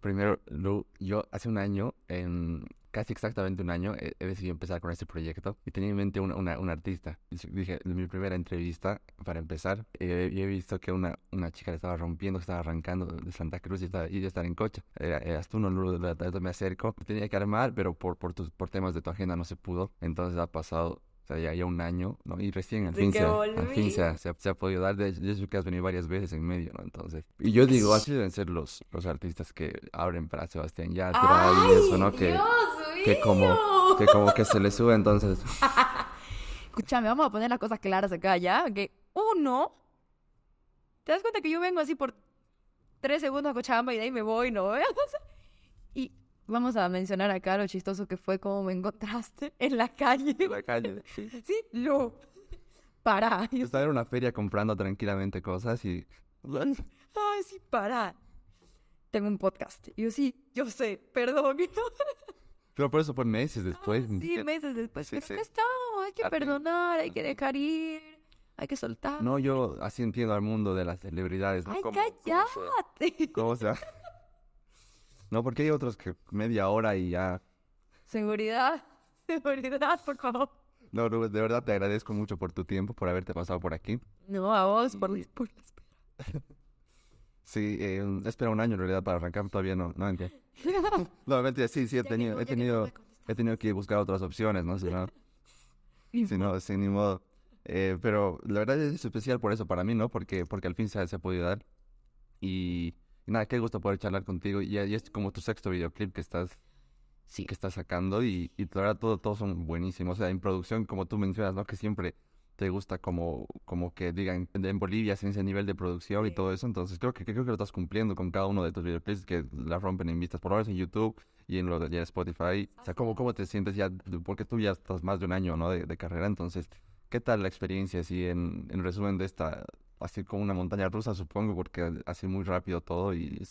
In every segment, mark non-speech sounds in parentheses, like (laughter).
Primero, Lu, yo hace un año, en casi exactamente un año, he, he decidido empezar con este proyecto y tenía en mente una, una, una artista. Dije, en mi primera entrevista, para empezar, eh, y he visto que una, una chica le estaba rompiendo, estaba arrancando de Santa Cruz y, estaba, y yo estaba en coche. Era, eras tú, no, Lu, me acerco. Tenía que armar, pero por, por, tus, por temas de tu agenda no se pudo. Entonces ha pasado o sea, ya, ya un año, ¿no? Y recién al fin, se, al fin se, ha- se, se ha podido dar. De, de eso que has venido varias veces en medio, ¿no? Entonces, y yo digo, así deben ser los, los artistas que abren para Sebastián Yatra y eso, ¿no? Que, Dios que como, que como que se le sube, entonces, (laughs) Escúchame, vamos a poner las cosas claras acá, ¿ya? Que uno, ¿te das cuenta que yo vengo así por tres segundos a Cochabamba y de ahí me voy, ¿no? (laughs) y vamos a mencionar acá lo chistoso que fue cómo me encontraste (laughs) en la calle. en la calle. Sí. (laughs) Sí, lo. Para. Yo estaba en una feria comprando tranquilamente cosas y... Ay, sí, para. Tengo un podcast. Y yo sí, yo sé, perdón. (laughs) Pero por eso fue meses después. ni sí, meses después. Sí, Pero sí. acá estamos, hay que Ah, perdonar, hay que dejar ir, hay que soltar. No, yo así entiendo al mundo de las celebridades, ¿no? Ay, Cómo- cómo se- cállate. ¿Cómo se...? No, porque hay otros que media hora y ya... Seguridad, (laughs) seguridad, por favor. No, Rubén, de verdad te agradezco mucho por tu tiempo, por haberte pasado por aquí. No, a vos, por, la- por la espera. (laughs) Sí, eh, espera un año en realidad para arrancar, todavía no, no entiendo. (laughs) No, mentira, sí, sí, he tenido, he tenido, he tenido que buscar otras opciones, ¿no? Si no, si no, sin ni modo. Eh, pero la verdad es especial por eso para mí, ¿no? Porque, porque al fin se, se ha podido dar. Y, y nada, qué gusto poder charlar contigo. Y, y es como tu sexto videoclip que estás, Sí. que estás sacando y, y la verdad todo, todos son buenísimos. O sea, en producción, como tú mencionas, ¿no? Que siempre te gusta como, como que digan en Bolivia sin ese nivel de producción y Sí. todo eso. Entonces creo que, creo que lo estás cumpliendo con cada uno de tus videoclips que la rompen en vistas, por lo menos en YouTube y en lo de Spotify. O sea, ¿cómo, cómo te sientes ya? Porque tú ya estás más de un año, ¿no? De, de carrera. Entonces, ¿qué tal la experiencia así en, en resumen de esta, así como una montaña rusa, supongo, porque hace muy rápido todo y,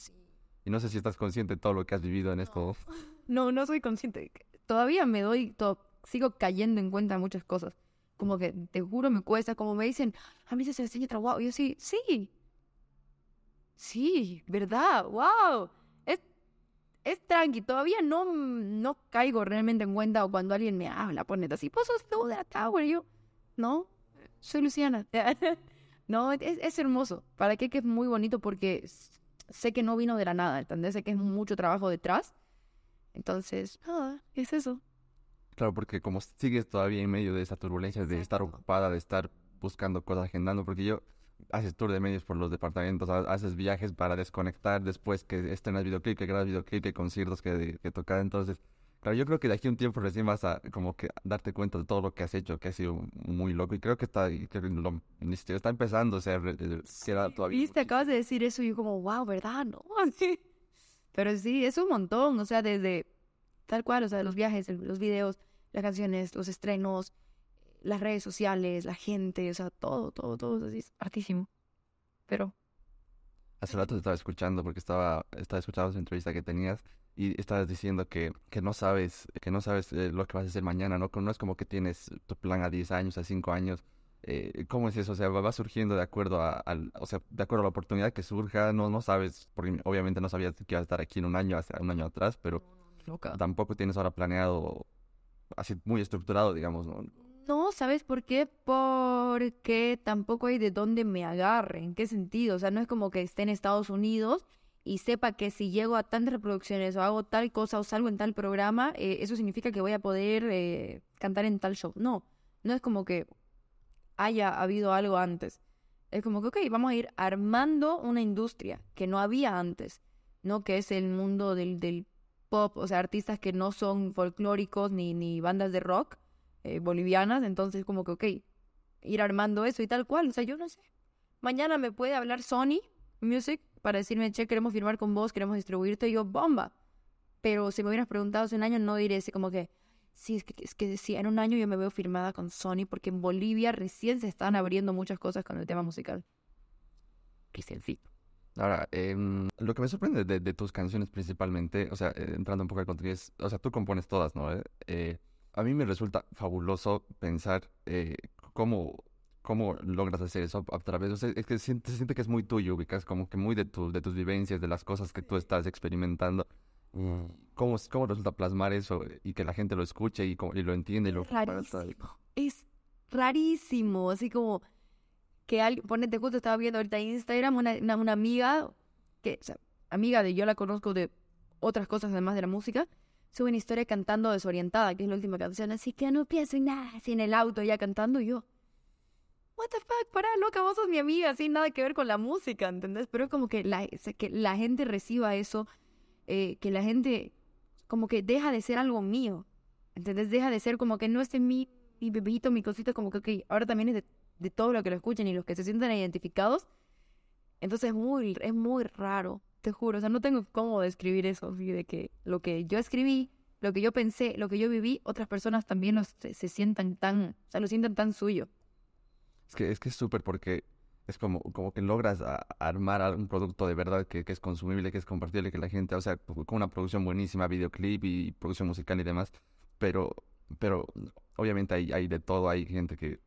y no sé si estás consciente de todo lo que has vivido en esto. (laughs) No, no soy consciente. Todavía me doy, to- sigo cayendo en cuenta de muchas cosas. Como que, te juro, me cuesta. Como me dicen, a mí se enseña trabajo. Y yo sí, sí. Sí, ¿verdad? ¡Wow! Es, es tranqui. Todavía no, no caigo realmente en cuenta o cuando alguien me habla, pone así, vos sos tú de la Tower. Y yo, no, soy Luciana. (laughs) no, es, es hermoso. ¿Para qué? Que es muy bonito porque sé que no vino de la nada, ¿entendés? Sé que es mucho trabajo detrás. Entonces, nada, es eso. Claro, porque como sigues todavía en medio de esa turbulencia, de estar ocupada, de estar buscando cosas, agendando, porque yo haces tour de medios por los departamentos, ha- haces viajes para desconectar, después que estrenas videoclip, que grabas videoclip, que conciertos que, que tocar, entonces, claro, yo creo que de aquí a un tiempo recién vas a como que darte cuenta de todo lo que has hecho, que ha sido muy loco, y creo que está, que lo- está empezando, o sea, queda todavía Viste, acabas de decir eso y yo como, wow, ¿verdad? No. (laughs) Pero sí, es un montón, o sea, desde tal cual, o sea, los viajes, los videos, las canciones, los estrenos, las redes sociales, la gente, o sea, todo, todo, todo, así es hartísimo. Pero, Hace rato te estaba escuchando porque estaba, estaba escuchando esa entrevista que tenías y estabas diciendo que, que no sabes, que no sabes eh, lo que vas a hacer mañana, ¿no? No es como que tienes tu plan a 10 años, a 5 años. Eh, ¿cómo es eso? O sea, va va surgiendo de acuerdo a, al, o sea, de acuerdo a la oportunidad que surja, no, no sabes, porque obviamente no sabías que ibas a estar aquí en un año, hace un año atrás, pero loca. tampoco tienes ahora planeado así muy estructurado, digamos, ¿no? No, ¿sabes por qué? Porque tampoco hay de dónde me agarre. ¿En qué sentido? O sea, no es como que esté en Estados Unidos y sepa que si llego a tantas reproducciones o hago tal cosa o salgo en tal programa, eh, eso significa que voy a poder eh, cantar en tal show. No, no es como que haya habido algo antes. Es como que, ok, vamos a ir armando una industria que no había antes, ¿no? Que es el mundo del, del pop, o sea, artistas que no son folclóricos ni, ni bandas de rock eh, bolivianas, entonces como que, ok, ir armando eso y tal cual, o sea, yo no sé. Mañana me puede hablar Sony Music para decirme, che, queremos firmar con vos, queremos distribuirte, y yo, bomba. Pero si me hubieras preguntado hace un año, no diré así como que, sí, es que, es que sí, en un año yo me veo firmada con Sony, porque en Bolivia recién se están abriendo muchas cosas con el tema musical. sí. Ahora, em, lo que me sorprende de, tus canciones principalmente, o sea, eh, entrando un poco al contenido, es, o sea, tú compones todas, ¿no? Eh, eh, a mí me resulta fabuloso pensar cómo ¿Cómo logras hacer eso a través? O sea, es que se siente, se siente que es muy tuyo, ubicas como que muy de, tu, de tus vivencias, de las cosas que tú estás experimentando. ¿Cómo, ¿Cómo resulta plasmar eso y que la gente lo escuche y, y lo entiende? Y lo rarísimo. Es rarísimo, así como que alguien, ponete justo estaba viendo ahorita en Instagram una, una, una amiga, que, o sea, amiga de yo la conozco de otras cosas además de la música, sube una historia cantando desorientada, que es la última canción, así que no pienso en nada, así en el auto ya cantando y yo what the fuck, para, loca, vos sos mi amiga, sin nada que ver con la música, ¿entendés? Pero es como que la, gente reciba eso, eh, que la gente como que deja de ser algo mío, ¿entendés? Deja de ser como que no es mi, mi bebito, mi cosita, como que, ok, ahora también es de, de todo lo que lo escuchen y los que se sientan identificados. Entonces es muy, es muy raro, te juro, o sea, no tengo cómo describir eso, de que lo que yo escribí, lo que yo pensé, lo que yo viví, otras personas también se, se sientan tan, o sea, lo sientan tan suyo. Es que es que es súper porque es como, como que logras armar un producto de verdad que, que, es consumible, que es compartible, que la gente, o sea, con una producción buenísima, videoclip y producción musical y demás, pero, pero obviamente hay, hay de todo, hay gente que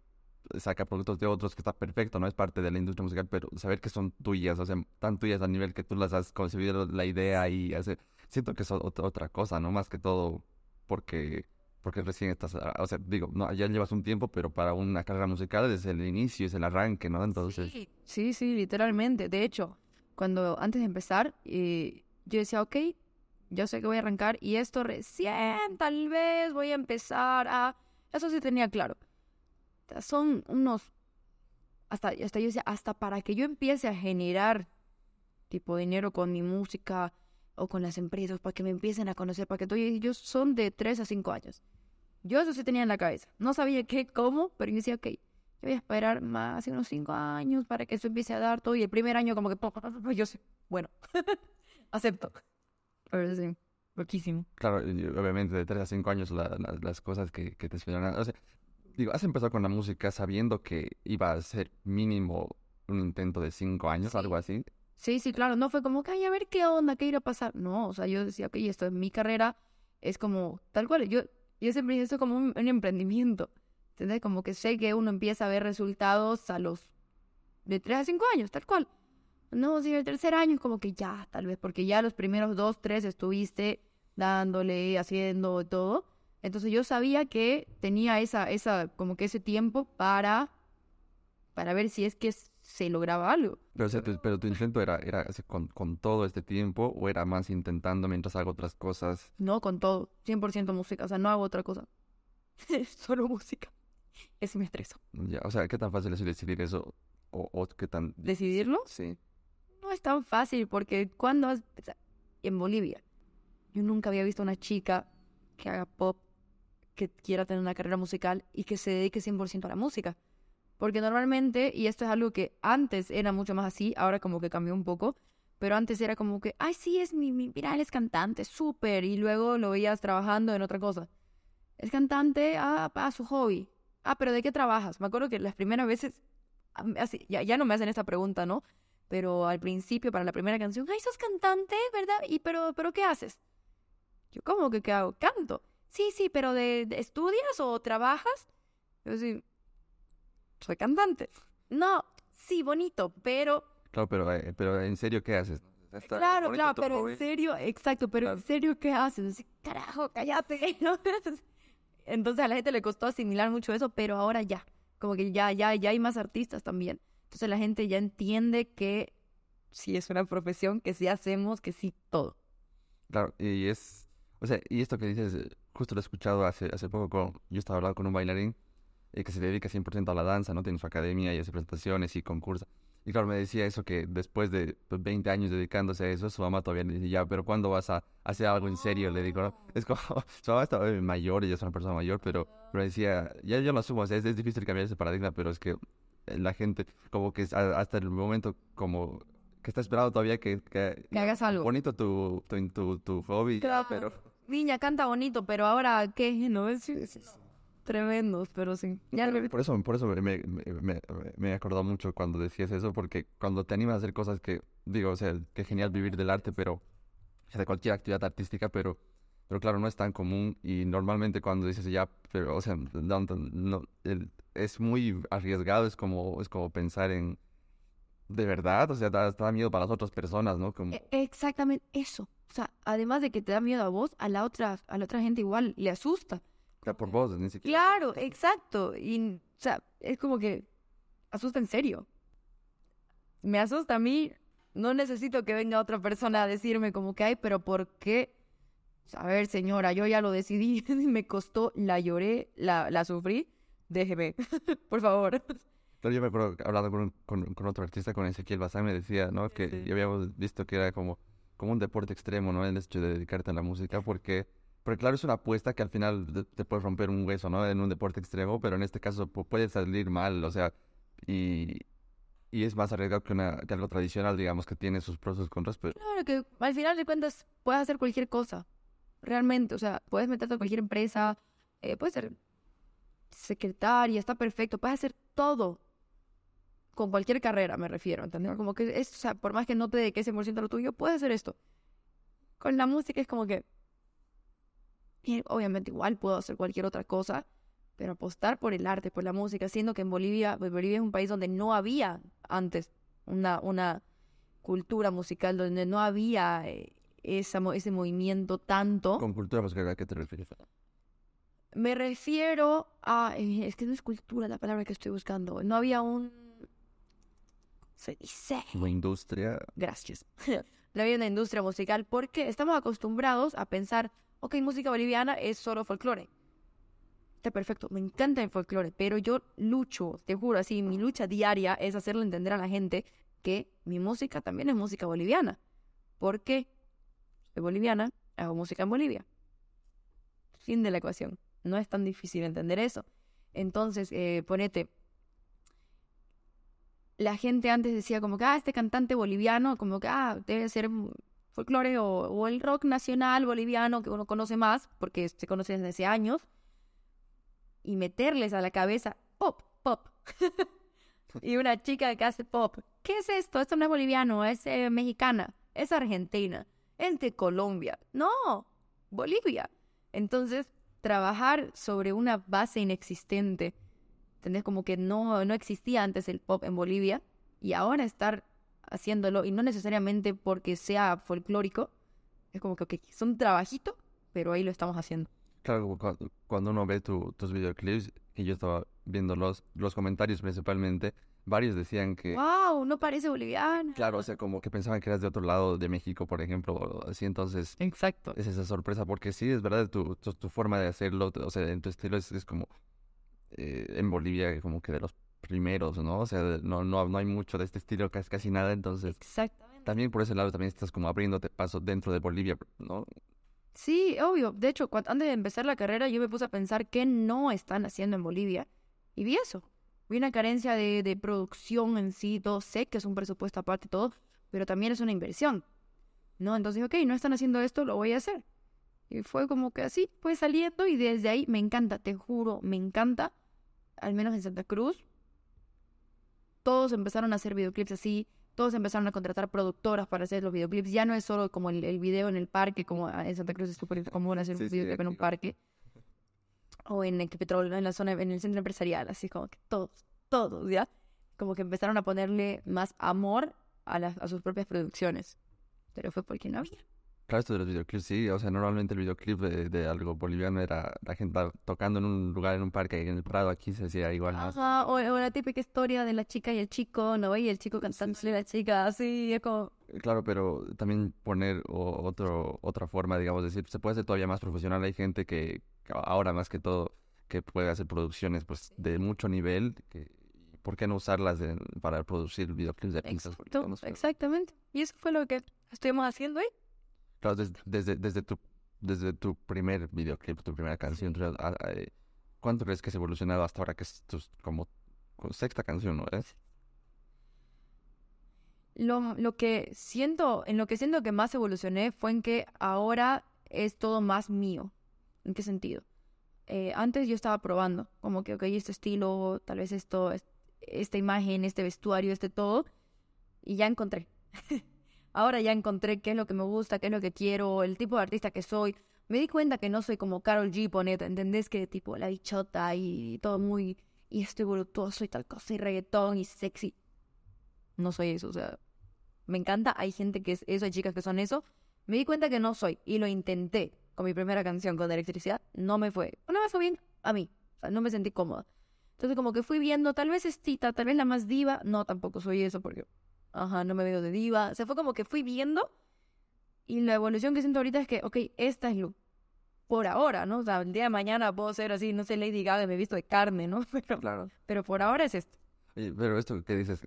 saca productos de otros que está perfecto, no es parte de la industria musical, pero saber que son tuyas, o sea, tan tuyas a nivel que tú las has concebido la idea y hace, siento que es otra cosa, ¿no? Más que todo porque porque recién estás, ah, o sea, digo, no, ya llevas un tiempo, pero para una carrera musical desde el inicio, es el arranque, ¿no? Entonces... Sí, sí, sí literalmente. De hecho, cuando antes de empezar, eh, yo decía, ok, yo sé que voy a arrancar y esto recién, tal vez voy a empezar a... Eso sí tenía claro. Son unos... Hasta, hasta yo decía, hasta para que yo empiece a generar tipo dinero con mi música, o con las empresas para que me empiecen a conocer, para que todos ellos son de 3 a 5 años. Yo eso sí tenía en la cabeza. No sabía qué, cómo, pero yo decía, ok, yo voy a esperar más de unos 5 años para que eso empiece a dar todo. Y el primer año como que, yo sé, bueno, (laughs) acepto. Pero sí, poquísimo. Claro, obviamente de 3 a 5 años las cosas que, que te esperan. O sea, digo, has empezado con la música sabiendo que iba a ser mínimo un intento de 5 años, algo así. Sí, sí, claro, no fue como que, ay, a ver qué onda, qué irá a pasar. No, o sea, yo decía, ok, esto es mi carrera, es como, tal cual, yo, yo siempre dije esto como un, emprendimiento, ¿entendés? Como que sé que uno empieza a ver resultados a los de tres a cinco años, tal cual. No, si el tercer año es como que ya, tal vez, porque ya los primeros dos, tres estuviste dándole, haciendo todo. Entonces yo sabía que tenía esa, esa, como que ese tiempo para, para ver si es que se lograba algo. Pero, tu, pero tu intento era, era con, con, todo este tiempo o era más intentando mientras hago otras cosas? No, con todo, 100% música, o sea, no hago otra cosa. (laughs) Solo música. Es me estreso. Ya, o sea, ¿qué tan fácil es decidir eso? ¿O, o qué tan... ¿Decidirlo? Sí. No es tan fácil porque cuando has... En Bolivia, yo nunca había visto una chica que haga pop, que quiera tener una carrera musical y que se dedique 100% a la música. Porque normalmente, y esto es algo que antes era mucho más así, ahora como que cambió un poco, pero antes era como que, ay, sí, es mi, mi mira, es cantante, súper, y luego lo veías trabajando en otra cosa. Es cantante, ah, a su hobby. Ah, pero ¿de qué trabajas? Me acuerdo que las primeras veces, así, ya, ya no me hacen esta pregunta, ¿no? Pero al principio, para la primera canción, ay, sos cantante, ¿verdad? ¿Y pero, pero qué haces? Yo, ¿cómo que qué hago? Canto. Sí, sí, pero de, de estudias o trabajas? Yo sí, soy cantante. No, sí, bonito, pero... Claro, pero, eh, pero en serio, ¿qué haces? claro, claro, pero en serio, exacto, pero en serio, ¿qué haces? carajo, cállate. (laughs) Entonces a la gente le costó asimilar mucho eso, pero ahora ya, como que ya, ya, ya hay más artistas también. Entonces la gente ya entiende que sí es una profesión, que sí hacemos, que sí todo. Claro, y es, o sea, y esto que dices, justo lo he escuchado hace, hace poco, con, yo estaba hablando con un bailarín y que se dedica 100% a la danza, ¿no? Tiene su academia y hace presentaciones y concursa. Y claro, me decía eso, que después de 20 pues, años dedicándose a eso, su mamá todavía le dice, ya, pero ¿cuándo vas a hacer algo en serio? Le digo, Es como, (laughs) su mamá está mayor, ella es una persona mayor, pero, pero decía, ya yo lo asumo, es, es difícil cambiar ese paradigma, pero es que la gente, como que hasta el momento, como que está esperando todavía que, que, hagas algo. Bonito tu, tu, tu, hobby, claro. pero... Niña, canta bonito, pero ahora, ¿qué? (laughs) ¿No? Es, tremendos, pero sí. Por eso, por eso me, me, me, he acordado mucho cuando decías eso, porque cuando te animas a hacer cosas que, digo, o sea, qué genial vivir del arte, pero, de cualquier actividad artística, pero, pero claro, no es tan común y normalmente cuando dices ya, pero, o sea, no, no, el- es muy arriesgado, es como, es como pensar en, de verdad, o sea, da, da miedo para las otras personas, ¿no? Como, E- Exactamente eso. O sea, además de que te da miedo a vos, a la otra, a la otra gente igual le asusta. Por vos, ni siquiera. Claro, exacto. Y, o sea, es como que asusta en serio. Me asusta a mí. No necesito que venga otra persona a decirme como que hay, pero ¿por qué? A ver, señora, yo ya lo decidí, (laughs) me costó, la lloré, la, la sufrí. Déjeme, (laughs) por favor. Pero yo me acuerdo hablando con, con, con otro artista, con Ezequiel Bazán, me decía, ¿no? Que Sí. ya habíamos visto que era como, como un deporte extremo, ¿no? El hecho de dedicarte a la música, porque, porque claro, es una apuesta que al final te, te puede romper un hueso, ¿no? En un deporte extremo, pero en este caso pu- puede salir mal, o sea, y, y es más arriesgado que, algo tradicional, digamos, que tiene sus pros y contras, pero Claro que al final de cuentas puedes hacer cualquier cosa. Realmente, o sea, puedes meterte a cualquier empresa, eh, puedes ser secretaria, está perfecto, puedes hacer todo. Con cualquier carrera, me refiero, ¿entendés? Como que es, o sea, por más que no te dediques 100% a lo tuyo, puedes hacer esto. Con la música es como que. Y obviamente, igual puedo hacer cualquier otra cosa, pero apostar por el arte, por la música, siendo que en Bolivia, pues, Bolivia es un país donde no había antes una, una cultura musical, donde no había eh, esa, ese movimiento tanto. con cultura musical, ¿a qué te refieres? Me refiero a... eh, es que no es cultura la palabra que estoy buscando. No había un... Se dice... La industria, Gracias. (laughs) no había una industria musical porque estamos acostumbrados a pensar, ok, música boliviana es solo folclore. Está perfecto, me encanta el folclore, pero yo lucho, te juro, así, mi lucha diaria es hacerle entender a la gente que mi música también es música boliviana. ¿Por qué? Soy boliviana, hago música en Bolivia. Fin de la ecuación. No es tan difícil entender eso. Entonces, eh, ponete, la gente antes decía como que, ah, este cantante boliviano, como que, ah, debe ser folclore o, o el rock nacional boliviano que uno conoce más, porque se conoce desde hace años, y meterles a la cabeza pop, pop. (laughs) y una chica que hace pop, ¿qué es esto? Esto no es boliviano, es eh, mexicana, es argentina, es de Colombia. No, Bolivia. Entonces, trabajar sobre una base inexistente, ¿entendés? Como que no, no existía antes el pop en Bolivia y ahora estar haciéndolo, y no necesariamente porque sea folclórico, es como que, ok, es un trabajito, pero ahí lo estamos haciendo. Claro, cu- cuando uno ve tu- tus videoclips, y yo estaba viendo los, los comentarios principalmente, varios decían que, ¡Wow! No parece boliviana. claro, o sea, como que pensaban que eras de otro lado de México, por ejemplo, o así, entonces Exacto. es esa sorpresa, porque sí, es verdad, tu, tu, tu forma de hacerlo, o sea, en tu estilo es, es como, eh, en Bolivia, como que de los primeros, ¿no? O sea, no, no, no hay mucho de este estilo, casi, casi nada, entonces Exactamente. también por ese lado también estás como abriéndote paso dentro de Bolivia, ¿no? Sí, obvio. De hecho, antes de empezar la carrera, yo me puse a pensar qué no están haciendo en Bolivia. Y vi eso. Vi una carencia de, de producción en sí, todo. Sé que es un presupuesto aparte y todo, pero también es una inversión. ¿No? Entonces, ok, no están haciendo esto, lo voy a hacer. Y fue como que así, fue saliendo y desde ahí me encanta, te juro, me encanta. Al menos en Santa Cruz. Todos empezaron a hacer videoclips así. Todos empezaron a contratar productoras para hacer los videoclips. Ya no es solo como el, el video en el parque, como en Santa Cruz es súper común hacer un sí, videoclip en un parque. O en Ecopetrol, en la zona, en el centro empresarial, así como que todos, todos, ¿ya? Como que empezaron a ponerle más amor a, las, a sus propias producciones. Pero fue porque no había. Claro, esto de los videoclips, sí, o sea, normalmente el videoclip de, de algo boliviano era la gente tocando en un lugar, en un parque, en el Prado, aquí se hacía igual. Ajá, o, o la típica historia de la chica y el chico, ¿no? Y el chico cantándole a la chica, así, es como... Claro, pero también poner o- otro, otra forma, digamos, decir, se puede hacer todavía más profesional. Hay gente que ahora más que todo que puede hacer producciones pues de mucho nivel. Que, ¿Por qué no usarlas de- para producir videoclips de Exacto, bolivianos? Exactamente. Y eso fue lo que estuvimos haciendo ahí. Claro, des- desde, desde, tu, desde tu primer videoclip, tu primera canción, ah, eh, ¿cuánto crees que has evolucionado hasta ahora que es tu como sexta canción, ¿no es? Lo, lo que siento, en lo que siento que más evolucioné fue en que ahora es todo más mío. ¿En qué sentido? Eh, antes yo estaba probando, como que, ok, este estilo, tal vez esto, es- esta imagen, este vestuario, este todo, y ya encontré. (laughs) ahora ya encontré qué es lo que me gusta, qué es lo que quiero, el tipo de artista que soy. me di cuenta que no soy como Carol G, poneta, ¿entendés? Que tipo la bichota y todo muy, y estoy voluptuoso y tal cosa, y reggaetón y sexy. No soy eso, o sea, me encanta, hay gente que es eso, hay chicas que son eso. Me di cuenta que no soy, y lo intenté con mi primera canción, con electricidad, no me fue, no me fue bien a mí, o sea, no me sentí cómoda. Entonces como que fui viendo, tal vez estita, tal vez la más diva, no, tampoco soy eso porque, ajá, no me veo de diva. O sea, fue como que fui viendo y la evolución que siento ahorita es que, ok, esta es lo por ahora, ¿no? O sea, el día de mañana puedo ser así, no sé, Lady Gaga, me he visto de carne, ¿no? (laughs) Pero, Claro. pero por ahora es esto. Oye, Pero esto que dices,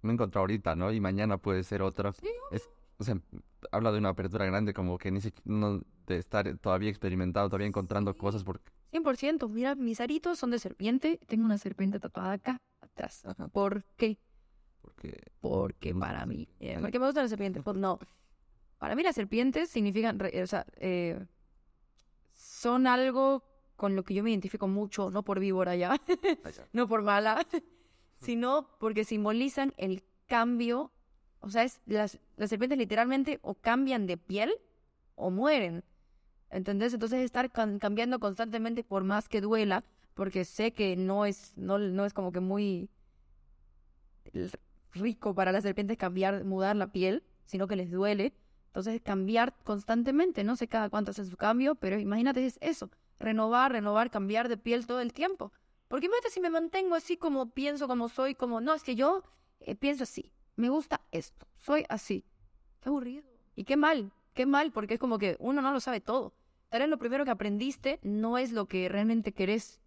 me encontré ahorita, ¿no? Y mañana puede ser otra. Es, o sea, habla de una apertura grande, como que ni siquiera no, de estar todavía experimentado, todavía encontrando cosas, porque 100%. Mira, mis aritos son de serpiente. Tengo una serpiente tatuada acá atrás. Ajá. ¿Por qué? Porque Porque para mí. eh, porque me gustan las serpientes. Pues no. Para mí las serpientes significan, o sea, eh, son algo con lo que yo me identifico mucho, no por víbora ya, (laughs) no por mala, sino porque simbolizan el cambio. O sea, es, las, las serpientes literalmente o cambian de piel o mueren. ¿Entendés? Entonces estar cambiando constantemente por más que duela, porque sé que no es, no, no es como que muy rico para las serpientes cambiar, mudar la piel, sino que les duele. Entonces cambiar constantemente, no sé cada cuánto hace su cambio, pero imagínate es eso, renovar, renovar, cambiar de piel todo el tiempo. Porque imagínate si me mantengo así como pienso, como soy, como no, es que yo eh, pienso así, me gusta esto, soy así. Qué aburrido. Y qué mal, qué mal, porque es como que uno no lo sabe todo. Tal vez lo primero que aprendiste no es lo que realmente querés.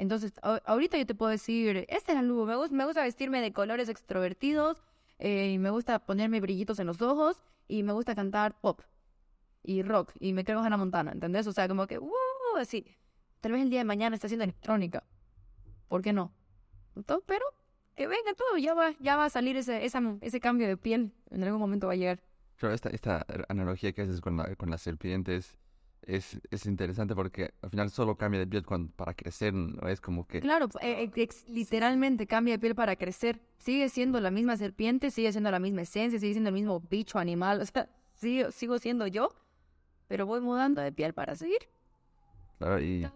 Entonces, ahorita yo te puedo decir, este es el look, me, me gusta vestirme de colores extrovertidos, eh, y me gusta ponerme brillitos en los ojos, y me gusta cantar pop y rock, y me creo Hannah Montana, ¿entendés? O sea, como que, uh, así. Tal vez el día de mañana está haciendo electrónica. ¿Por qué no? Entonces, pero que venga todo, ya va, ya va a salir ese, esa, ese cambio de piel. En algún momento va a llegar. Claro, esta, esta analogía que haces con, la, con es interesante porque al final solo cambia de piel cuando, para crecer, ¿no? Es como que... Claro, eh, eh, ex- literalmente cambia de piel para crecer. Sigue siendo la misma serpiente, sigue siendo la misma esencia, sigue siendo el mismo bicho animal. (laughs) O sea, sigo, sigo siendo yo, pero voy mudando de piel para seguir. Claro, y...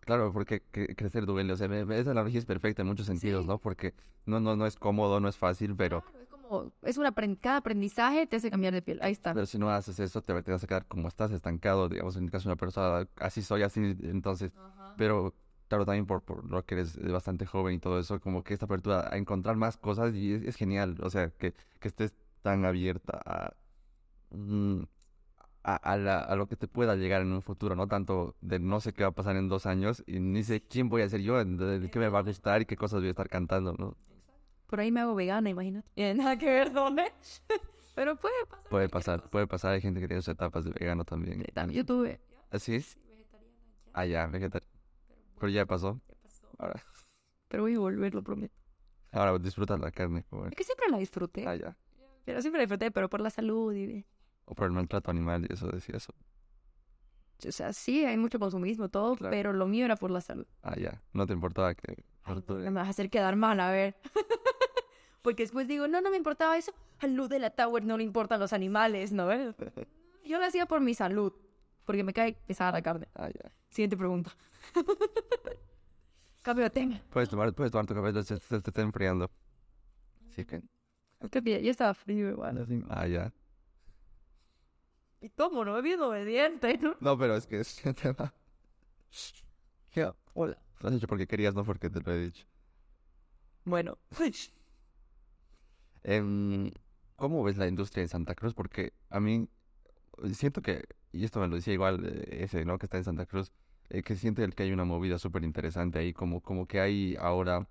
Claro, porque cre- crecer duele, o sea, esa analogía es perfecta en muchos sentidos, Sí. ¿no? Porque no, no, no es cómodo, no es fácil, pero, Claro, es como, es un apren- cada aprendizaje te hace cambiar de piel. Ahí está. pero si no haces eso, te, te vas a quedar como estás, estancado, digamos, en el caso de una persona, así soy, así, entonces, pero claro, también por, por lo que eres bastante joven y todo eso, como que esta apertura a encontrar más cosas y es, es genial, o sea, que, que estés tan abierta a, mm, a, a la- a lo que te pueda llegar en un futuro, no tanto de no sé qué va a pasar en dos años y ni sé quién voy a ser yo, de, de qué me va a gustar y qué cosas voy a estar cantando, ¿no? Por ahí me hago vegana, imagínate. Y nada que ver dónde. (laughs) pero puede pasar. Puede pasar, puede pasar, hay gente que tiene sus etapas de vegano también. También yo tuve. ¿Así es? Ah, ya, vegetariano. Pero ya pasó. Ahora, Pero voy a volver, lo prometo. ahora disfruta la carne. joven. Es que siempre la disfruté. Ah, ya. Pero siempre la disfruté, pero por la salud y... O por el maltrato animal y eso decía eso. O sea, sí, hay mucho consumismo, todo, Claro. pero lo mío era por la salud. Ah, ya. No te importaba que... Ay, no, me vas a hacer quedar mal, a ver. (laughs) Porque después digo, no, no me importaba eso. A Luz de la Tower no le importan los animales, ¿no? (laughs) Yo lo hacía por mi salud, porque me cae pesada la carne. Ah, ya. Siguiente pregunta. (laughs) Cambio de tema. Puedes tomar, puedes tomar tu café, se, se te está enfriando. Sí que... Creo que ya, estaba frío igual. así. Ah, ya. Y tomo, no me bien obediente, ¿no? No, pero es que es (laughs) un tema... Hola. Lo has hecho porque querías, no porque te lo he dicho. Bueno. Em, ¿cómo ves la industria en Santa Cruz? Porque a mí siento que, y esto me lo decía igual eh, ese, ¿no? Que está en Santa Cruz, eh, que siente el que hay una movida súper interesante ahí, como, como que hay ahora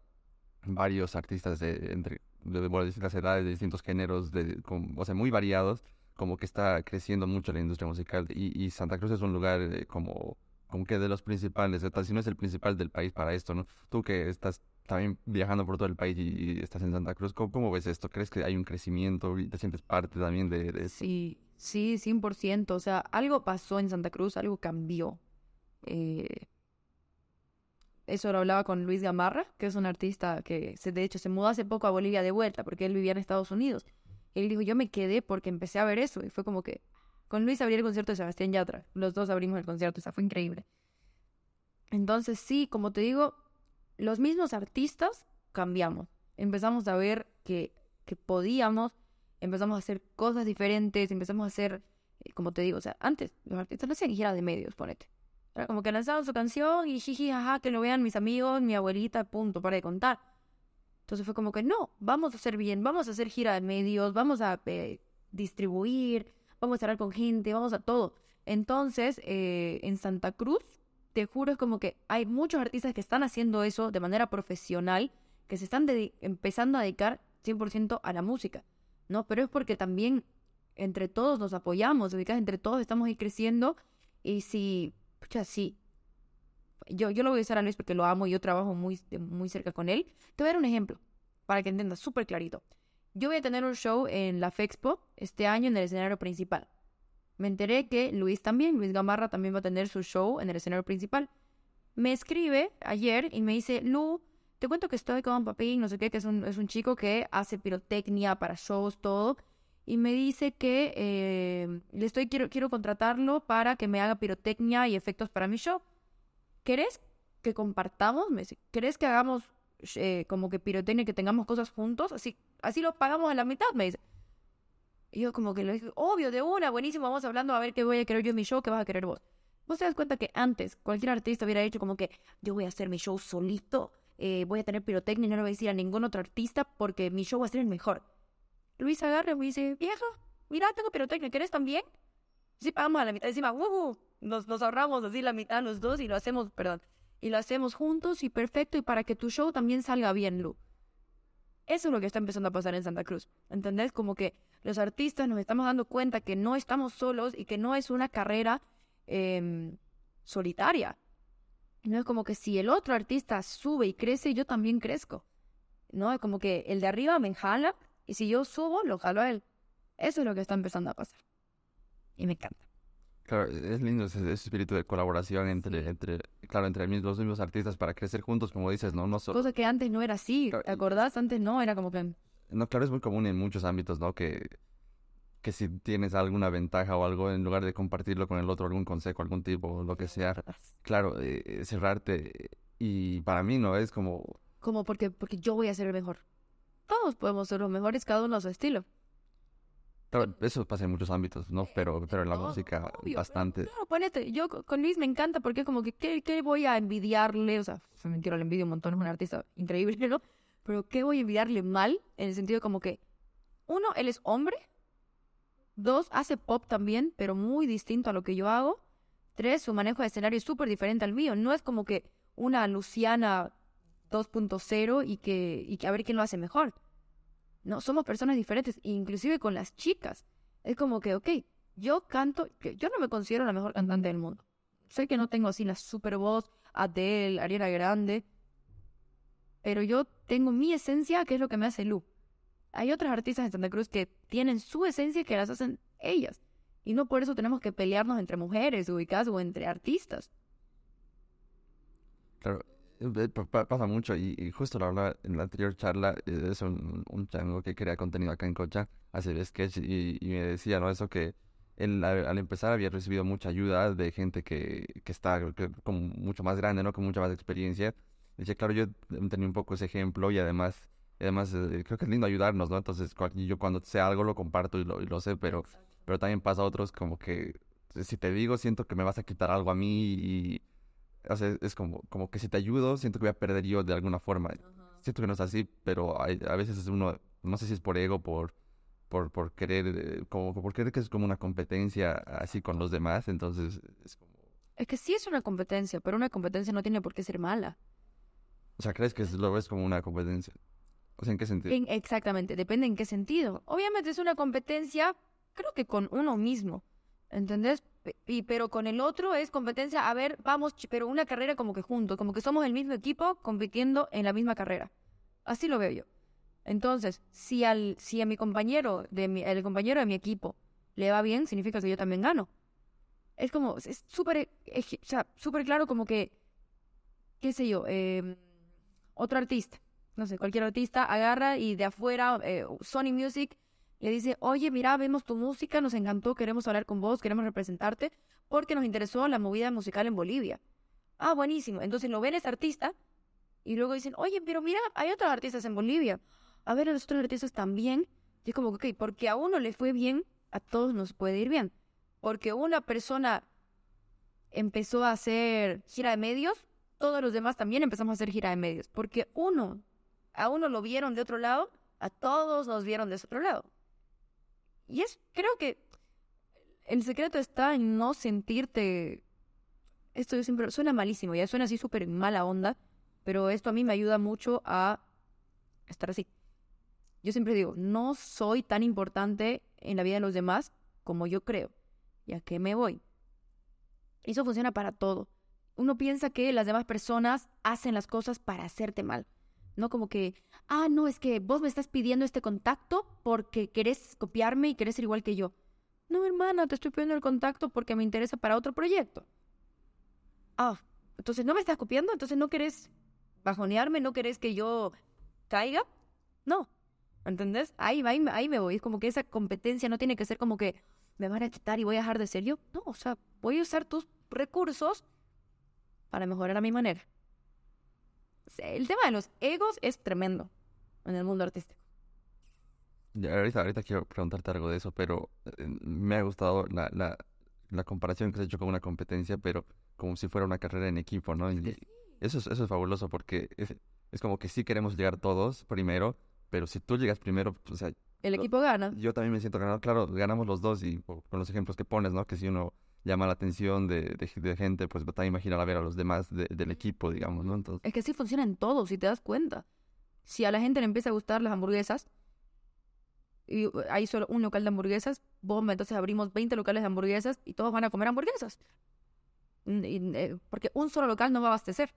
varios artistas de, entre, de, distintas edades, de distintos géneros, de, como- o sea, muy variados, como que está creciendo mucho la industria musical y, y Santa Cruz es un lugar eh, como, como que de los principales, o si no es el principal del país para esto, ¿no? Tú que estás también viajando por todo el país y, y estás en Santa Cruz, ¿cómo, ves esto? ¿Crees que hay un crecimiento te sientes parte también de, de? Sí, sí, 100%. O sea, algo pasó en Santa Cruz, algo cambió. Eh, eso lo hablaba con Luis Gamarra, que es un artista que se, de hecho se mudó hace poco a Bolivia de vuelta porque él vivía en Estados Unidos. Él dijo, yo me quedé porque empecé a ver eso y fue como que, Con Luis abrí el concierto de Sebastián Yatra. Los dos abrimos el concierto, o sea, fue increíble. Entonces, sí, como te digo, los mismos artistas cambiamos. Empezamos a ver que, que podíamos, empezamos a hacer cosas diferentes, empezamos a hacer, eh, como te digo, o sea, antes los artistas no hacían gira de medios, ponete. Era como que lanzaban su canción y jiji, jaja, que lo vean mis amigos, mi abuelita, punto, para de contar. Entonces fue como que no, vamos a hacer bien, vamos a hacer gira de medios, vamos a eh, distribuir, vamos a hablar con gente, vamos a todo. Entonces, eh, en Santa Cruz, te juro, es como que hay muchos artistas que están haciendo eso de manera profesional, que se están empezando a dedicar 100% a la música, ¿no? Pero es porque también entre todos nos apoyamos, entre todos estamos ahí creciendo y si, pucha, sí, yo, yo lo voy a usar a Luis porque lo amo y yo trabajo muy, muy cerca con él. Te voy a dar un ejemplo para que entiendas súper clarito. Yo voy a tener un show en la FEXPO este año en el escenario principal. Me enteré que Luis también, Luis Gamarra también va a tener su show en el escenario principal. Me escribe ayer y me dice, Lu, te cuento que estoy con Papín, no sé qué, que es un, es un chico que hace pirotecnia para shows, todo. Y me dice que eh, le estoy, quiero, quiero contratarlo para que me haga pirotecnia y efectos para mi show. ¿querés que compartamos? Me dice, ¿querés que hagamos eh, como que pirotecnia, que tengamos cosas juntos? Así, así lo pagamos a la mitad, me dice. Y yo como que le dije, obvio, de una, buenísimo, vamos hablando a ver qué voy a querer yo en mi show, qué vas a querer vos. Vos te das cuenta que antes cualquier artista hubiera dicho como que yo voy a hacer mi show solito, eh, voy a tener pirotecnia y no le voy a decir a ningún otro artista porque mi show va a ser el mejor. Luis agarra y me dice, vieja, mira, tengo pirotecnia, ¿querés también? Sí, pagamos a la mitad. Encima, uh, nos, nos ahorramos así la mitad los dos y lo hacemos, perdón, y lo hacemos juntos y perfecto y para que tu show también salga bien, Lu. Eso es lo que está empezando a pasar en Santa Cruz. ¿Entendés? Como que los artistas nos estamos dando cuenta que no estamos solos y que no es una carrera em, solitaria. No es como que si el otro artista sube y crece, yo también crezco. ¿No? Es como que el de arriba me jala y si yo subo, lo jalo a él. Eso es lo que está empezando a pasar. Y me encanta. Claro, es lindo ese, espíritu de colaboración entre, entre, claro, entre los mismos artistas para crecer juntos, como dices, ¿no? no solo... Cosa que antes no era así, ¿te acordás? Antes no, era como que... No, claro, es muy común en muchos ámbitos, ¿no? Que, que si tienes alguna ventaja o algo, en lugar de compartirlo con el otro, algún consejo, algún tipo, lo que sea, claro, eh, cerrarte. Y para mí, ¿no? Es como... Como porque, porque yo voy a ser el mejor. Todos podemos ser los mejores, cada uno a su estilo eso pasa en muchos ámbitos, ¿no? Pero, pero en la música bastante. Claro, ponete, yo con Luis me encanta porque es como que, ¿qué, voy a envidiarle? O sea, se mentira, le envidio un montón, es un artista increíble, ¿no? Pero ¿qué voy a envidiarle mal? En el sentido como que, uno, él es hombre. Dos, hace pop también, pero muy distinto a lo que yo hago. Tres, su manejo de escenario es súper diferente al mío. No es como que una Luciana 2.0 y que, y que a ver quién lo hace mejor. No, somos personas diferentes, inclusive con las chicas. Es como que, ok, yo canto, yo no me considero la mejor cantante del mundo. Sé que no tengo así la super voz, Adele, Ariana Grande, pero yo tengo mi esencia, que es lo que me hace Lu. Hay otras artistas en Santa Cruz que tienen su esencia que las hacen ellas. Y no por eso tenemos que pelearnos entre mujeres ubicadas o entre artistas. Claro, eh, pasa mucho y, justo lo hablaba en la anterior charla, eh, es un, un chango que crea contenido acá en Cocha, hace sketch y, me decía, ¿no? Eso que él al, empezar había recibido mucha ayuda de gente que, que está como mucho más grande, ¿no? Con mucha más experiencia. Dice, claro, yo tenía un poco ese ejemplo y además, además eh, creo que es lindo ayudarnos, ¿no? Entonces yo cuando sé algo lo comparto y lo, y lo sé, pero, pero también pasa a otros como que si te digo siento que me vas a quitar algo a mí y o sea, es como, como que si te ayudo, siento que voy a perder yo de alguna forma. Siento que no es así, pero hay, a veces es uno, no sé si es por ego, por, por, por querer, eh, como, por querer que es como una competencia así con los demás, entonces es como... Es que sí es una competencia, pero una competencia no tiene por qué ser mala. O sea, ¿crees que lo ves como una competencia? O sea, ¿en qué sentido? exactamente, depende en qué sentido. Obviamente es una competencia, creo que con uno mismo, ¿entendés? Y, pero con el otro es competencia, a ver, vamos, pero una carrera como que juntos, como que somos el mismo equipo compitiendo en la misma carrera. Así lo veo yo. Entonces, si al si a mi compañero de mi, el compañero de mi equipo le va bien, significa que yo también gano. Es como es súper o sea, súper claro como que qué sé yo, eh, otro artista, no sé, cualquier artista agarra y de afuera eh, Sony Music Le dice, oye, mira, vemos tu música, nos encantó, queremos hablar con vos, queremos representarte, porque nos interesó la movida musical en Bolivia. Ah, buenísimo. Entonces lo ven ese artista y luego dicen, oye, pero mira, hay otros artistas en Bolivia. A ver, los otros artistas también. Y es como, ok, porque a uno le fue bien, a todos nos puede ir bien. Porque una persona empezó a hacer gira de medios, todos los demás también empezamos a hacer gira de medios. Porque uno, a uno lo vieron de otro lado, a todos nos vieron de ese otro lado. Y es, creo que el secreto está en no sentirte. Esto yo siempre suena malísimo, ya suena así súper mala onda, pero esto a mí me ayuda mucho a estar así. Yo siempre digo, no soy tan importante en la vida de los demás como yo creo. ¿Y a qué me voy? Eso funciona para todo. Uno piensa que las demás personas hacen las cosas para hacerte mal. No como que, ah, no, es que vos me estás pidiendo este contacto porque querés copiarme y querés ser igual que yo. No, hermana, te estoy pidiendo el contacto porque me interesa para otro proyecto. Ah, entonces no me estás copiando, entonces no querés bajonearme, no querés que yo caiga. No, ¿entendés? Ahí, ahí, ahí me voy. Es como que esa competencia no tiene que ser como que me van a quitar y voy a dejar de ser yo. No, o sea, voy a usar tus recursos para mejorar a mi manera. El tema de los egos es tremendo en el mundo artístico. Ya, ahorita, ahorita quiero preguntarte algo de eso, pero eh, me ha gustado la, la, la comparación que has hecho con una competencia, pero como si fuera una carrera en equipo, ¿no? Y eso es, eso es fabuloso porque es, es como que sí queremos llegar todos primero, pero si tú llegas primero, o sea, El equipo gana. yo también me siento ganado. Claro, ganamos los dos y por- con los ejemplos que pones, ¿no? Que si uno llama la atención de, gente, pues también imaginar a ver a los demás de- del equipo, digamos, ¿no? Entonces, Es que así funciona en todo, si te das cuenta. Si a la gente le empieza a gustar las hamburguesas y uh, hay solo un local de hamburguesas, bomba, entonces abrimos 20 locales de hamburguesas y todos van a comer hamburguesas. Eh, porque un solo local no va a abastecer.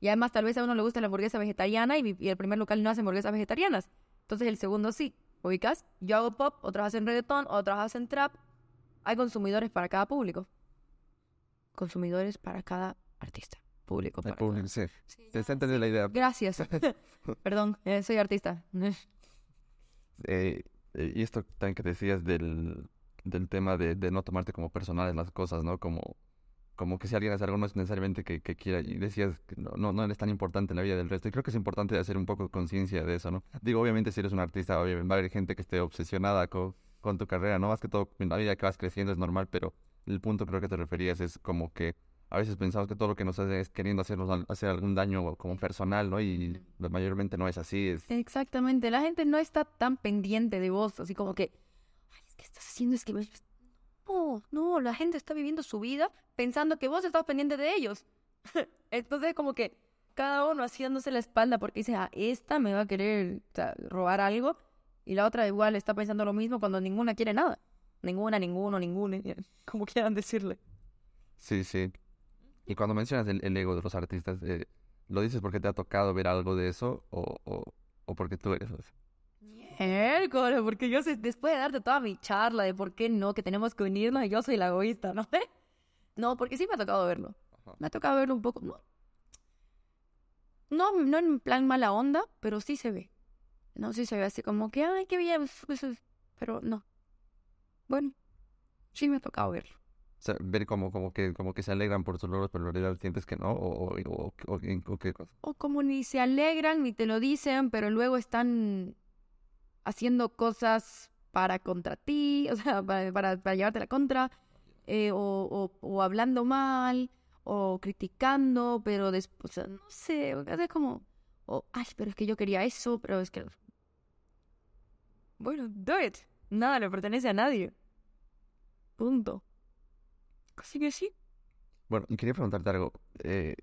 Y además tal vez a uno le gusta la hamburguesa vegetariana y, el primer local no hace hamburguesas vegetarianas. Entonces el segundo sí. ¿Ubicas? Yo hago pop, otros hacen reggaetón, otros hacen trap. Hay consumidores para cada público. Consumidores para cada artista. Público para público, cada- sí. Ya, está entendiendo la idea. Gracias. (laughs) (laughs) Perdón, eh, soy artista. (laughs) Eh, eh, y esto también que decías del, del tema de, de no tomarte como personales las cosas, ¿no? Como, como que si alguien hace algo no es necesariamente que, que quiera. Y decías que no, no, no eres tan importante en la vida del resto. Y creo que es importante hacer un poco conciencia de eso, ¿no? Digo, obviamente si eres un artista, obviamente va a haber gente que esté obsesionada con, con tu carrera, ¿no? Más que todo, la vida que vas creciendo es normal, pero el punto creo que te referías es como que a veces pensamos que todo lo que nos hace es queriendo hacernos hacer algún daño como personal, ¿no? Y mayormente no es así, es... Exactamente, la gente no está tan pendiente de vos, así como que, ay, es que estás haciendo, es que... me-". No, no, la gente está viviendo su vida pensando que vos estás pendiente de ellos. (laughs) Entonces, como que cada uno haciéndose la espalda porque dice, ah, esta me va a querer o sea, robar algo, y la otra igual está pensando lo mismo cuando ninguna quiere nada. Ninguna, ninguno, ninguno, (laughs) como quieran decirle. Sí, sí. Y cuando mencionas el, el ego de los artistas, eh, ¿lo dices porque te ha tocado ver algo de eso o, o, o porque tú eres así? Miércoles, porque yo sé, después de darte toda mi charla de por qué no, que tenemos que unirnos y yo soy la egoísta, ¿no? (laughs) No, porque sí me ha tocado verlo. Ajá. Me ha tocado verlo un poco, no. No, no en plan mala onda, pero sí se ve. No, sí se ve así como que, ay, qué bien, pues, pues, pero no. Bueno, sí me ha tocado verlo. O sea, ver como, como, que, como que se alegran por sus logros, pero en realidad sientes que no, o, o, o, qué cosa. O como ni se alegran ni te lo dicen, pero luego están haciendo cosas para contra ti, (laughs) o sea, para, para, para llevarte la contra, eh, o, o, hablando mal, o criticando, pero después, o sea, no sé, es como, ay, pero es que yo quería eso, pero es que... Bueno, do it. Nada le pertenece a nadie. Punto. Así que sí. Bueno, y quería preguntarte algo eh,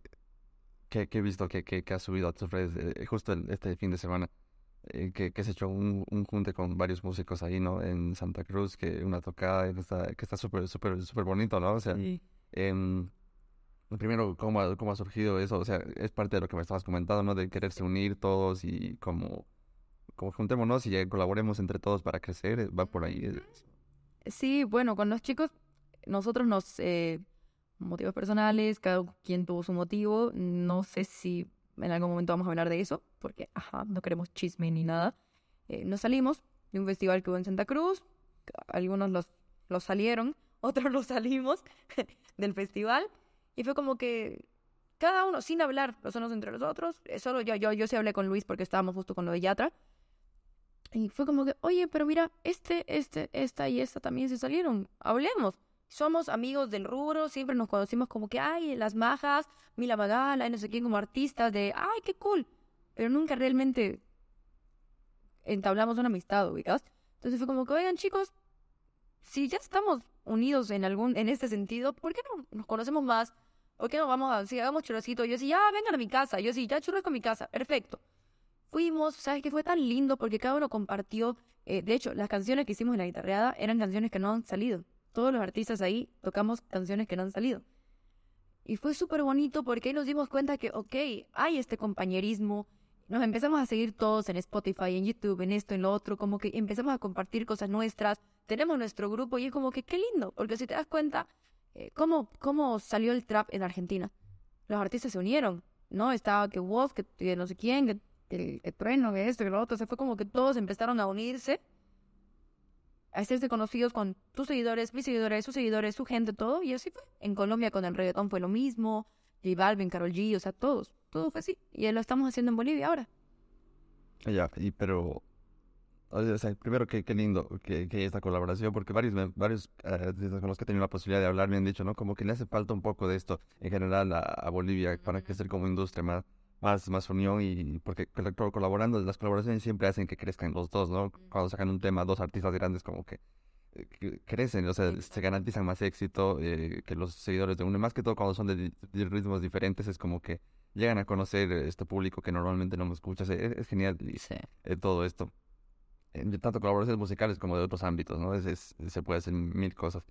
que, que he visto que, que, que has subido a tus redes eh, justo el- este fin de semana, eh, que, que has hecho un, un junte con varios músicos ahí, ¿no? En Santa Cruz, que una tocada que está que está súper, súper, súper bonito, ¿no? O sea, Em, primero, ¿cómo ha, cómo ha surgido eso? O sea, es parte de lo que me estabas comentando, ¿no? De quererse unir todos y como, como juntémonos y colaboremos entre todos para crecer, eh, va por ahí. eh. Sí, bueno, con los chicos, nosotros nos... Eh, motivos personales, cada quien tuvo su motivo. No sé si en algún momento vamos a hablar de eso, porque, ajá, no queremos chisme ni nada. Eh, nos salimos de un festival que hubo en Santa Cruz. Algunos los, los salieron, (laughs) otros los salimos (laughs) del festival. Y fue como que cada uno, sin hablar los unos entre los otros, eh, solo yo, yo, yo sí hablé con Luis porque estábamos justo con lo de Yatra. Y fue como que, oye, pero mira, este, este, esta y esta también se salieron. Hablemos. Somos amigos del rubro, siempre nos conocimos como que, ay, las majas, Mila Magala, no sé quién, como artistas de, ay, qué cool. Pero nunca realmente entablamos una amistad, ubicas. Entonces fue como que, oigan, chicos, si ya estamos unidos en algún, en este sentido, ¿por qué no nos conocemos más? ¿Por qué no vamos a, si hagamos churrasquito? Yo sí, ya, vengan a mi casa. Yo sí, ya churrasco a mi casa. Perfecto fuimos, ¿sabes qué? Fue tan lindo porque cada uno compartió, eh, de hecho, las canciones que hicimos en la guitarreada eran canciones que no han salido. Todos los artistas ahí tocamos canciones que no han salido. Y fue súper bonito porque ahí nos dimos cuenta que, ok, hay este compañerismo. Nos empezamos a seguir todos en Spotify, en YouTube, en esto, en lo otro, como que empezamos a compartir cosas nuestras, tenemos nuestro grupo y es como que qué lindo, porque si te das cuenta, eh, ¿cómo, ¿cómo salió el trap en Argentina? Los artistas se unieron, ¿no? Estaba que Wolf, que, que no sé quién, que el, trueno, de esto y lo otro. se fue como que todos empezaron a unirse, a hacerse conocidos con tus seguidores, mis seguidores, sus seguidores, su gente, todo. Y así fue. En Colombia con el reggaetón fue lo mismo. J Balvin, Karol G, o sea, todos. Todo fue así. Y lo estamos haciendo en Bolivia ahora. Ya, y pero o sea, primero, qué, qué lindo que, que esta colaboración, porque varios, varios eh, con los que he tenido la posibilidad de hablar me han dicho, ¿no? Como que le hace falta un poco de esto en general a, a Bolivia para crecer como industria más, más, más unión y porque colaborando, las colaboraciones siempre hacen que crezcan los dos, ¿no? Cuando sacan un tema, dos artistas grandes como que, eh, crecen, o sea, se garantizan más éxito eh, que los seguidores de uno. más que todo cuando son de, ritmos diferentes, es como que llegan a conocer este público que normalmente no me escucha. Es, genial eh, todo esto. tanto colaboraciones musicales como de otros ámbitos, ¿no? Es, se puede hacer mil cosas.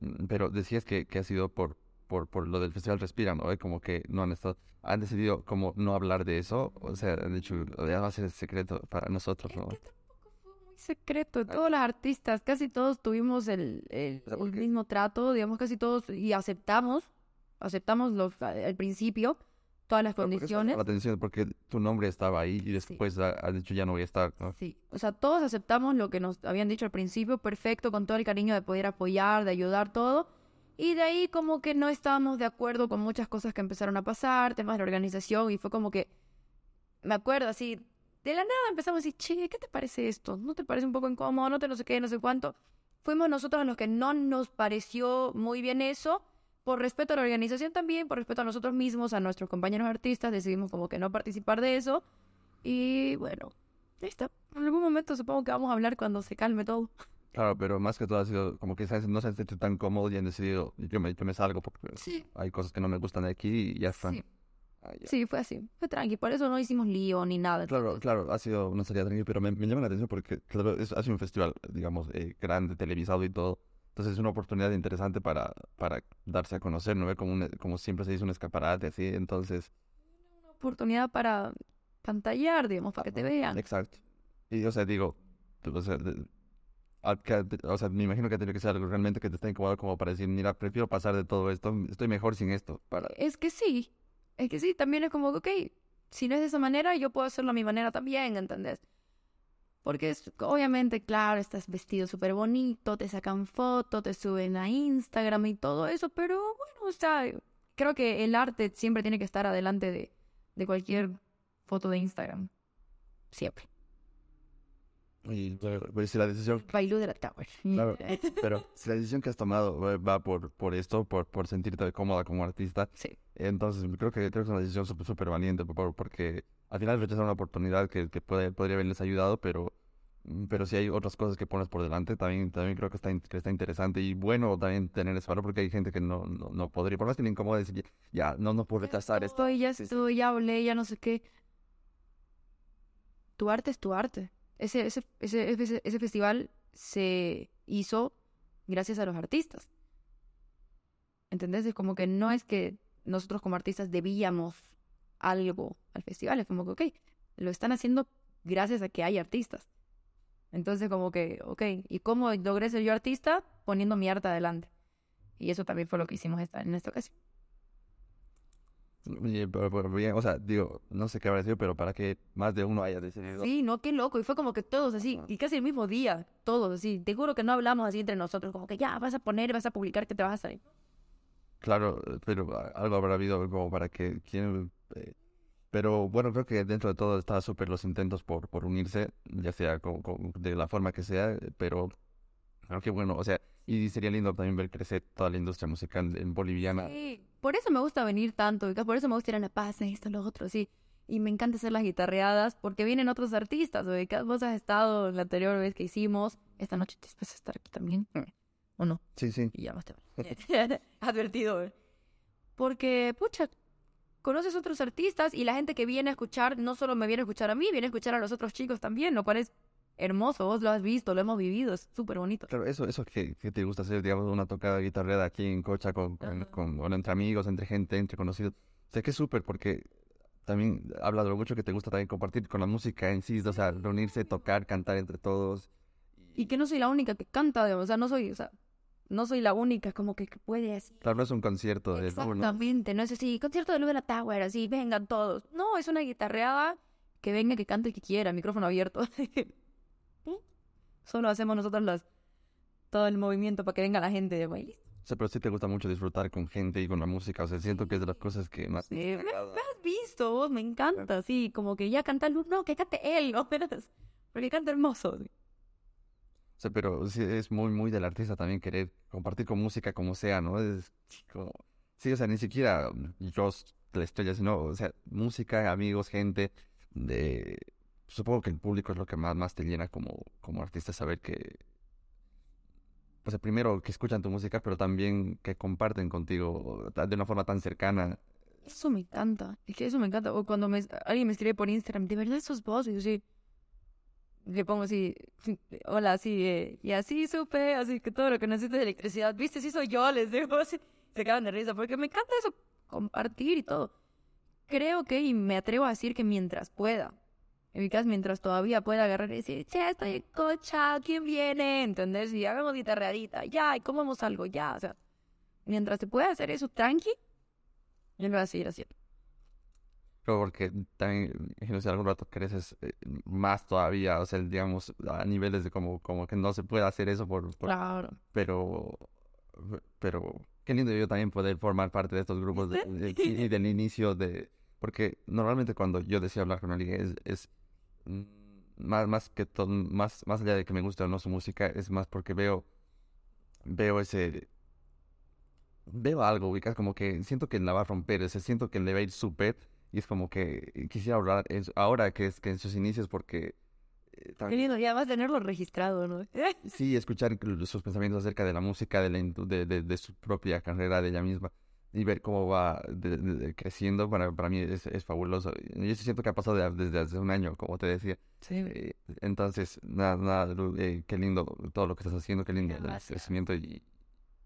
Mm, pero decías que, que ha sido por, por, por lo del Festival Respira, ¿no? Como que no han estado, han decidido como no hablar de eso, o sea, han dicho, ya va a ser secreto para nosotros, ¿no? Es que tampoco fue muy secreto, todos los artistas, casi todos tuvimos el, el, mismo trato, digamos, casi todos, y aceptamos, aceptamos los, al principio, todas las condiciones. La atención porque tu nombre estaba ahí y después has dicho ya no voy a estar. ¿no? Sí, o sea, todos aceptamos lo que nos habían dicho al principio, perfecto, con todo el cariño de poder apoyar, de ayudar todo. Y de ahí como que no estábamos de acuerdo con muchas cosas que empezaron a pasar, temas de organización, y fue como que, me acuerdo así, de la nada empezamos a decir, che, ¿qué te parece esto? ¿No te parece un poco incómodo? ¿No te no sé qué, no sé cuánto? Fuimos nosotros los que no nos pareció muy bien eso, por respeto a la organización también, por respeto a nosotros mismos, a nuestros compañeros artistas, decidimos como que no participar de eso. Y bueno, ahí está. En algún momento supongo que vamos a hablar cuando se calme todo. Claro, pero más que todo ha sido como que no se han sentido tan cómodos y han decidido, yo me, yo me salgo porque hay cosas que no me gustan de aquí y ya están. Sí. Ah, sí, fue así, fue tranqui, por eso no hicimos lío ni nada. Claro, claro, ha sido una salida tranquila, pero me, llama la atención porque, claro, es, ha sido un festival, digamos, eh, grande, televisado y todo. Entonces es una oportunidad interesante para, para darse a conocer, ¿no? Como, como siempre se dice, un escaparate, así, entonces... Una oportunidad para pantallar, digamos, para que te vean. Exacto. Y, o sea, digo, o sea, o sea, me imagino que tiene que ser algo realmente que te esté incomodando como para decir, mira, prefiero pasar de todo esto, estoy mejor sin esto. Es que sí, es que sí, también es como, ok, si no es de esa manera, yo puedo hacerlo a mi manera también, ¿entendés? Porque obviamente, claro, estás vestido súper bonito, te sacan fotos, te suben a Instagram y todo eso, pero bueno, o sea, creo que el arte siempre tiene que estar adelante de, de cualquier foto de Instagram. Siempre. Y si la decisión... Bailú de la Tower. Claro, (laughs) pero si la decisión que has tomado va por, por esto, por, por sentirte cómoda como artista, sí. entonces creo que, creo que es una decisión súper valiente, porque al final rechazar una oportunidad que, que puede, podría haberles ayudado, pero mm, pero si hay otras cosas que pones por delante, también, también creo que está, que está interesante y bueno también tener ese valor porque hay gente que no, no, no podría, por más que le incomode decir, ya, no, no puedo rechazar esto. Estoy, ya estoy, ya hablé, ya no sé qué. Tu arte es tu arte ese, ese, ese, ese festival se hizo gracias a los artistas. ¿Entendés? Es como que no es que nosotros como artistas debíamos algo al festival, es como que, ok, lo están haciendo gracias a que hay artistas. Entonces como que, ok, ¿y cómo logré ser yo artista? Poniendo mi arte adelante. Y eso también fue lo que hicimos esta, en esta ocasión. Oye, pero- pero bien, o sea, digo, no sé qué habrá sido, pero para que más de uno haya decidido. Sí, no, qué loco. Y fue como que todos así, y casi el mismo día, todos así. Te juro que no hablamos así entre nosotros, como que ya vas a poner, vas a publicar que te vas a salir. Claro, pero a- algo habrá habido como para que quien eh, pero bueno, creo que dentro de todo está súper los intentos por, por unirse, ya sea con, con- de la forma que sea, pero creo que bueno, o sea, y sería lindo también ver crecer toda la industria musical en boliviana. Sí, por eso me gusta venir tanto, por eso me gusta ir a La Paz, esto, lo otro, sí. Y me encanta hacer las guitarreadas porque vienen otros artistas, ubicas. Vos has estado la anterior vez que hicimos, esta noche te vas a estar aquí también, ¿o no? Sí, sí. Y ya más (laughs) te. (laughs) Advertido, ¿eh? Porque, pucha, conoces otros artistas y la gente que viene a escuchar no solo me viene a escuchar a mí, viene a escuchar a los otros chicos también, lo cual es hermoso. Vos lo has visto, lo hemos vivido, es súper bonito. Claro, eso, eso que, que te gusta hacer, digamos, una tocada guitarreada aquí en Cocha con, con, con- bueno, entre amigos, entre gente, entre conocidos. Sea, que es súper porque también habla de lo mucho que te gusta también compartir con la música en sí, o sea, reunirse, tocar, cantar entre todos. Y que no soy la única que canta, digamos, o sea, no soy, o sea, no soy la única como que, que puede así. Claro, no es un concierto de. Exactamente, no es así, concierto de Luna Tower, así, vengan todos. No, es una guitarreada que venga, que cante el que quiera, micrófono abierto. (laughs) Solo hacemos nosotros las, todo el movimiento para que venga la gente de baile. O sea, pero sí te gusta mucho disfrutar con gente y con la música. O sea, siento que es de las cosas que más... Sí, me, me has visto, vos, me encanta, sí, como que ya canta Luz, no, que cante él, (laughs) no, porque canta hermoso. sí. O sea, pero sí es muy, muy del artista también querer compartir con música como sea, ¿no? Es como... Sí, o sea, ni siquiera yo la estrella, sino, o sea, música, amigos, gente, de... Supongo que el público es lo que más, más te llena como, como artista, saber que... O sea, primero que escuchan tu música, pero también que comparten contigo de una forma tan cercana. Eso me encanta, es que eso me encanta. O cuando me, alguien me escribe por Instagram, ¿de verdad sos vos? Y yo sí, le pongo así, (laughs) hola, así, eh, y así supe, así que todo lo que necesito de electricidad, viste, sí soy yo, les digo, (laughs) así, se quedan de risa, porque me encanta eso, compartir y todo. Creo que, y me atrevo a decir que mientras pueda, caso, mientras todavía pueda agarrar y decir, che, estoy en cocha, ¿quién viene? ¿Entendés? Y hagamos guitarreadita, ya, y comamos algo, ya, o sea, mientras se pueda hacer eso tranqui, yo lo voy a seguir haciendo. Pero porque también, imagino si algún rato creces eh, más todavía, o sea, digamos, a niveles de como, como que no se puede hacer eso por, por- Claro. pero, pero qué lindo yo también poder formar parte de estos grupos de- de- y del inicio de, porque normalmente cuando yo decía hablar con alguien es, es más, más que todo, más, más allá de que me guste o no su música, es más porque veo, veo ese, veo algo, ubicas, como que siento que la va a romper, o sea, siento que le va a ir súper, y es como que quisiera hablar ahora que es que en sus inicios porque eh, Qué también- lindo, y además tenerlo registrado, ¿no? (laughs) Sí, escuchar sus pensamientos acerca de la música, de, la, de, de su propia carrera, de ella misma, y ver cómo va de- de- de creciendo, para, para mí es, es fabuloso. Yo siento que ha pasado de- desde hace un año, como te decía. Sí. Eh, entonces, nada, nada, eh, qué lindo todo lo que estás haciendo, qué lindo el Gracias. crecimiento y,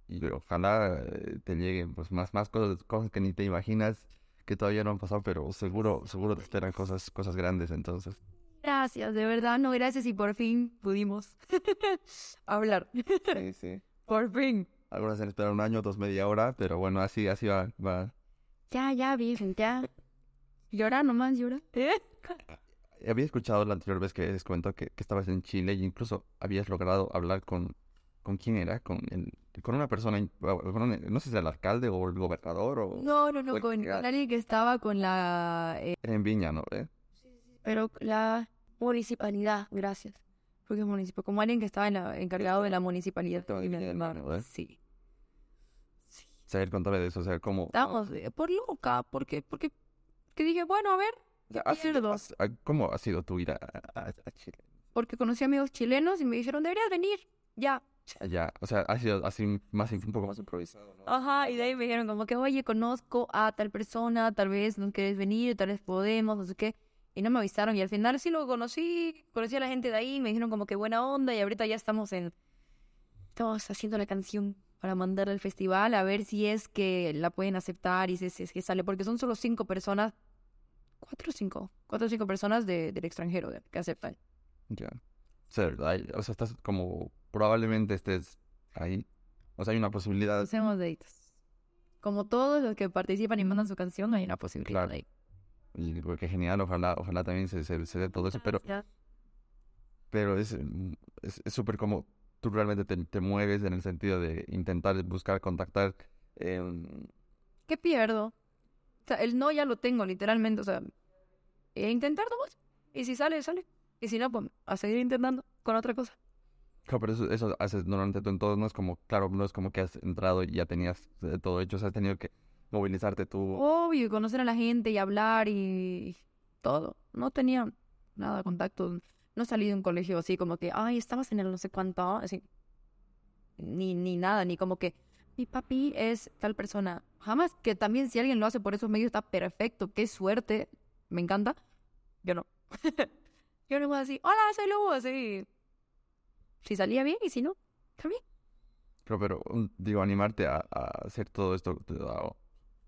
y ojalá eh, te lleguen pues más, más cosas, cosas que ni te imaginas que todavía no han pasado, pero seguro, seguro te esperan cosas, cosas grandes entonces. Gracias, de verdad, no, gracias y por fin pudimos (laughs) hablar. Sí, sí. por fin. Algunas han esperado un año, otros media hora, pero bueno, así, así va, va. Ya, ya, virgen, ya. Llora nomás, llora. ¿Eh? (laughs) Había escuchado la anterior vez que les cuento que, que estabas en Chile y incluso habías logrado hablar con, ¿con quién era? Con el, con una persona, no sé si era el alcalde o el gobernador o No, no, no, con, alguien que estaba con la... eh, en Viña, ¿no? ¿Eh? pero la municipalidad, gracias. Porque es municipal, como alguien que estaba en la- encargado de la municipalidad. En mano, ¿eh? Sí. Saber contarme de eso, o sea, cómo... Estábamos por loca, porque, porque, que dije, bueno, a ver, ha sido- ah, ¿Cómo ha sido tu ir a, a- Chile? porque conocí amigos chilenos y me dijeron, deberías venir, ya. Allá, o sea, ha sido así más, un poco más improvisado, ¿no? Ajá, y de ahí me dijeron como que, oye, conozco a tal persona, tal vez no quieres venir, tal vez podemos, no sé qué. Y no me avisaron y al final sí lo conocí, conocí a la gente de ahí, me dijeron como que buena onda y ahorita ya estamos en... Estamos haciendo la canción para mandarla al festival a ver si es que la pueden aceptar y si es, si es que sale, porque son solo cinco personas, cuatro o cinco, cuatro o cinco personas de, del extranjero de- que aceptan. Ya. Hay- o sea, estás como, probablemente estés ahí. O sea, hay una posibilidad. Hacemos deditos. como todos los que participan y mandan su canción, hay una posibilidad Claro. ahí. Y pues, qué genial, ojalá, ojalá también se, se, se dé todo eso, pero, Gracias. pero es mm, es es súper como tú realmente te, te mueves en el sentido de intentar buscar, contactar. em, ¿Qué pierdo? O sea, el no ya lo tengo, literalmente. O sea, e intentar nomás. Y si sale, sale. Y si no, pues a seguir intentando con otra cosa. Claro, pero eso, eso haces normalmente tú en todo, no es como, claro, no es como que has entrado y ya tenías eh, todo hecho, o sea, has tenido que movilizarte tú. Obvio, y conocer a la gente y hablar y todo. No tenía nada de contacto. No salí de un colegio así como que, ay, estabas en el no sé cuánto, así. Ni, ni nada, ni como que mi papi es tal persona. Jamás que también si alguien lo hace por esos medios está perfecto, qué suerte, me encanta. Yo no. (laughs) Yo no voy a decir, hola, soy así. Si salía bien y si no, bien. Pero, pero, digo, animarte a, hacer todo esto te da-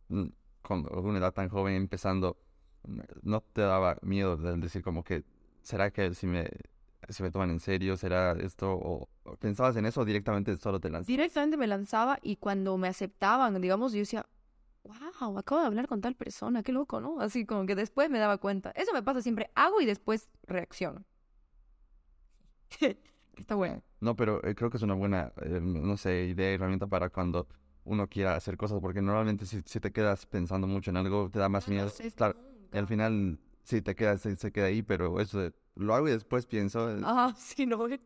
mm, con una edad tan joven empezando, ¿no te daba miedo de decir como que, ¿será que si me, si me toman en serio, será esto? ¿O pensabas en eso o directamente solo te lanzas? directamente me lanzaba y cuando me aceptaban, digamos, yo decía, wow, acabo de hablar con tal persona, qué loco, ¿no? Así como que después me daba cuenta. Eso me pasa siempre, hago y después reacciono. (laughs) Está bueno. No, pero eh, creo que es una buena, eh, no sé, idea, herramienta para cuando uno quiera hacer cosas, porque normalmente si, si te quedas pensando mucho en algo, te da más miedo. Claro, al final sí te quedas, se, se queda ahí, pero eso de, lo hago y después pienso. Ajá, (laughs) sí, no. eh,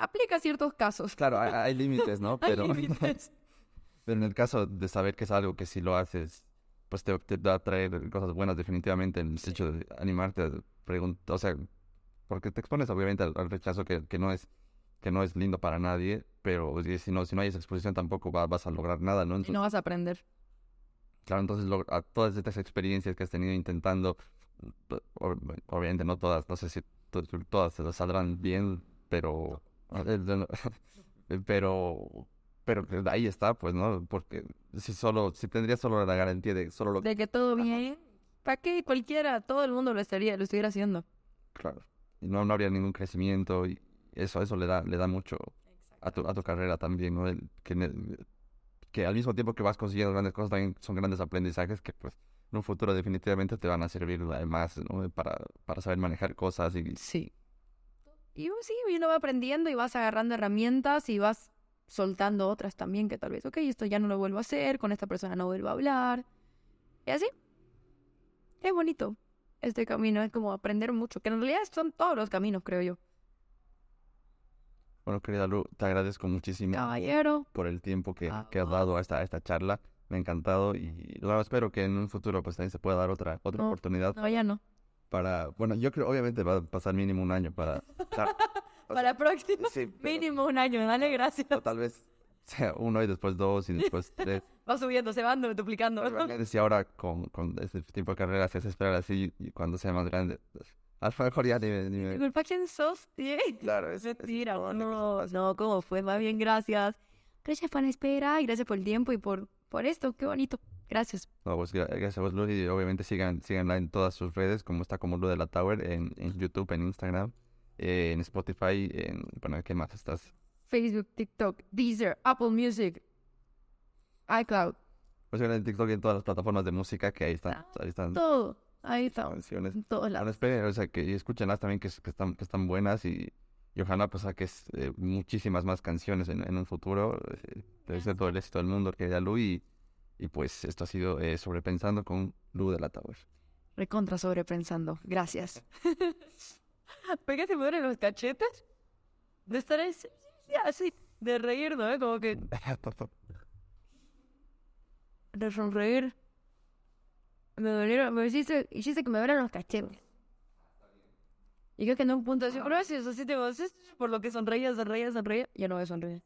aplica ciertos casos. Claro, hay, hay límites, ¿no? (laughs) Hay Pero, límites. (laughs) pero en el caso de saber que es algo que si lo haces, pues te, te va a traer cosas buenas definitivamente el hecho de animarte a preguntar, o sea, porque te expones obviamente al, al rechazo que, que no es que no es lindo para nadie, pero si no, si no hay esa exposición tampoco va- vas a lograr nada, ¿no? Y no vas a aprender. Claro, entonces lo- a todas estas experiencias que has tenido intentando, obviamente no todas, no sé si to- todas se las saldrán bien, pero (laughs) pero pero ahí está, pues, ¿no? Porque si solo si tendrías solo la garantía de solo lo De que todo bien. ¿Para qué? Cualquiera, todo el mundo lo estaría, lo estuviera haciendo. claro, y no, no habría ningún crecimiento y eso eso le da le da mucho a tu a tu carrera también, ¿no? El- que que al mismo tiempo que vas consiguiendo grandes cosas también son grandes aprendizajes que pues en un futuro definitivamente te van a servir además, ¿no? Para, para saber manejar cosas y Sí. Y sí, uno va aprendiendo y vas agarrando herramientas y vas soltando otras también que tal vez, ok, esto ya no lo vuelvo a hacer, con esta persona no vuelvo a hablar. Y así. Es bonito este camino, es como aprender mucho, que en realidad son todos los caminos, creo yo. bueno, querida Lu, te agradezco muchísimo Caballero, por el tiempo que, que has dado a esta, a esta charla. Me ha encantado y bueno, espero que en un futuro pues también se pueda dar otra, otra No, oportunidad no, ya no. para, bueno, yo creo obviamente va a pasar mínimo un año para, claro, Para la próxima, sí, (laughs) pero- mínimo un año, dale gracias. o tal vez sea uno y después dos y después tres. (laughs) Va subiendo, se van duplicando. Realmente si ahora con, con este tipo de carreras se hace esperar así y cuando sea más grande, pues, a lo mejor ya ni me... Ni me... ¿quién sos? (laughs) Sí. Claro, es, es- Mentira, no, no, ¿cómo fue? Más bien, gracias. Gracias por la espera y gracias por el tiempo y por, por esto, qué bonito. Gracias. No, pues gra- gracias a vos, Luz, y obviamente sigan, síganla en todas sus redes, como está como Lu de la Tower, en, en YouTube, en Instagram, eh, en Spotify, en, bueno, ¿qué más estás? Facebook, TikTok, Deezer, Apple Music, iCloud, Pues en TikTok y en todas las plataformas de música que ahí están, ahí están todo. Ahí estamos. canciones. En todos Ahora lados. esperen, o sea, que escúchenlas también, que están, que están buenas y, y ojalá pues saques eh, muchísimas más canciones en, en un futuro. Eh, te deseo todo el éxito del mundo, querida Lu, y, y pues esto ha sido eh, Sobrepensando con Lu de la Tower. Recontra sobrepensando. Gracias. (laughs) ¿Por qué se me duelen los cachetes? De estar así, así, de reír, ¿no? Como que (laughs) de sonreír. Me dolieron, me hiciste, hiciste que me duelen los cachetes. Y creo que en un punto así, gracias, así te vas, por lo que sonreía, sonreía, sonreía. Ya no voy a sonreír.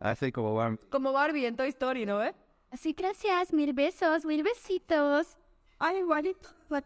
Así como van. Como Barbie en Toy Story, ¿no? ¿Eh? Así, gracias, mil besos, mil besitos. Ay, igualito. La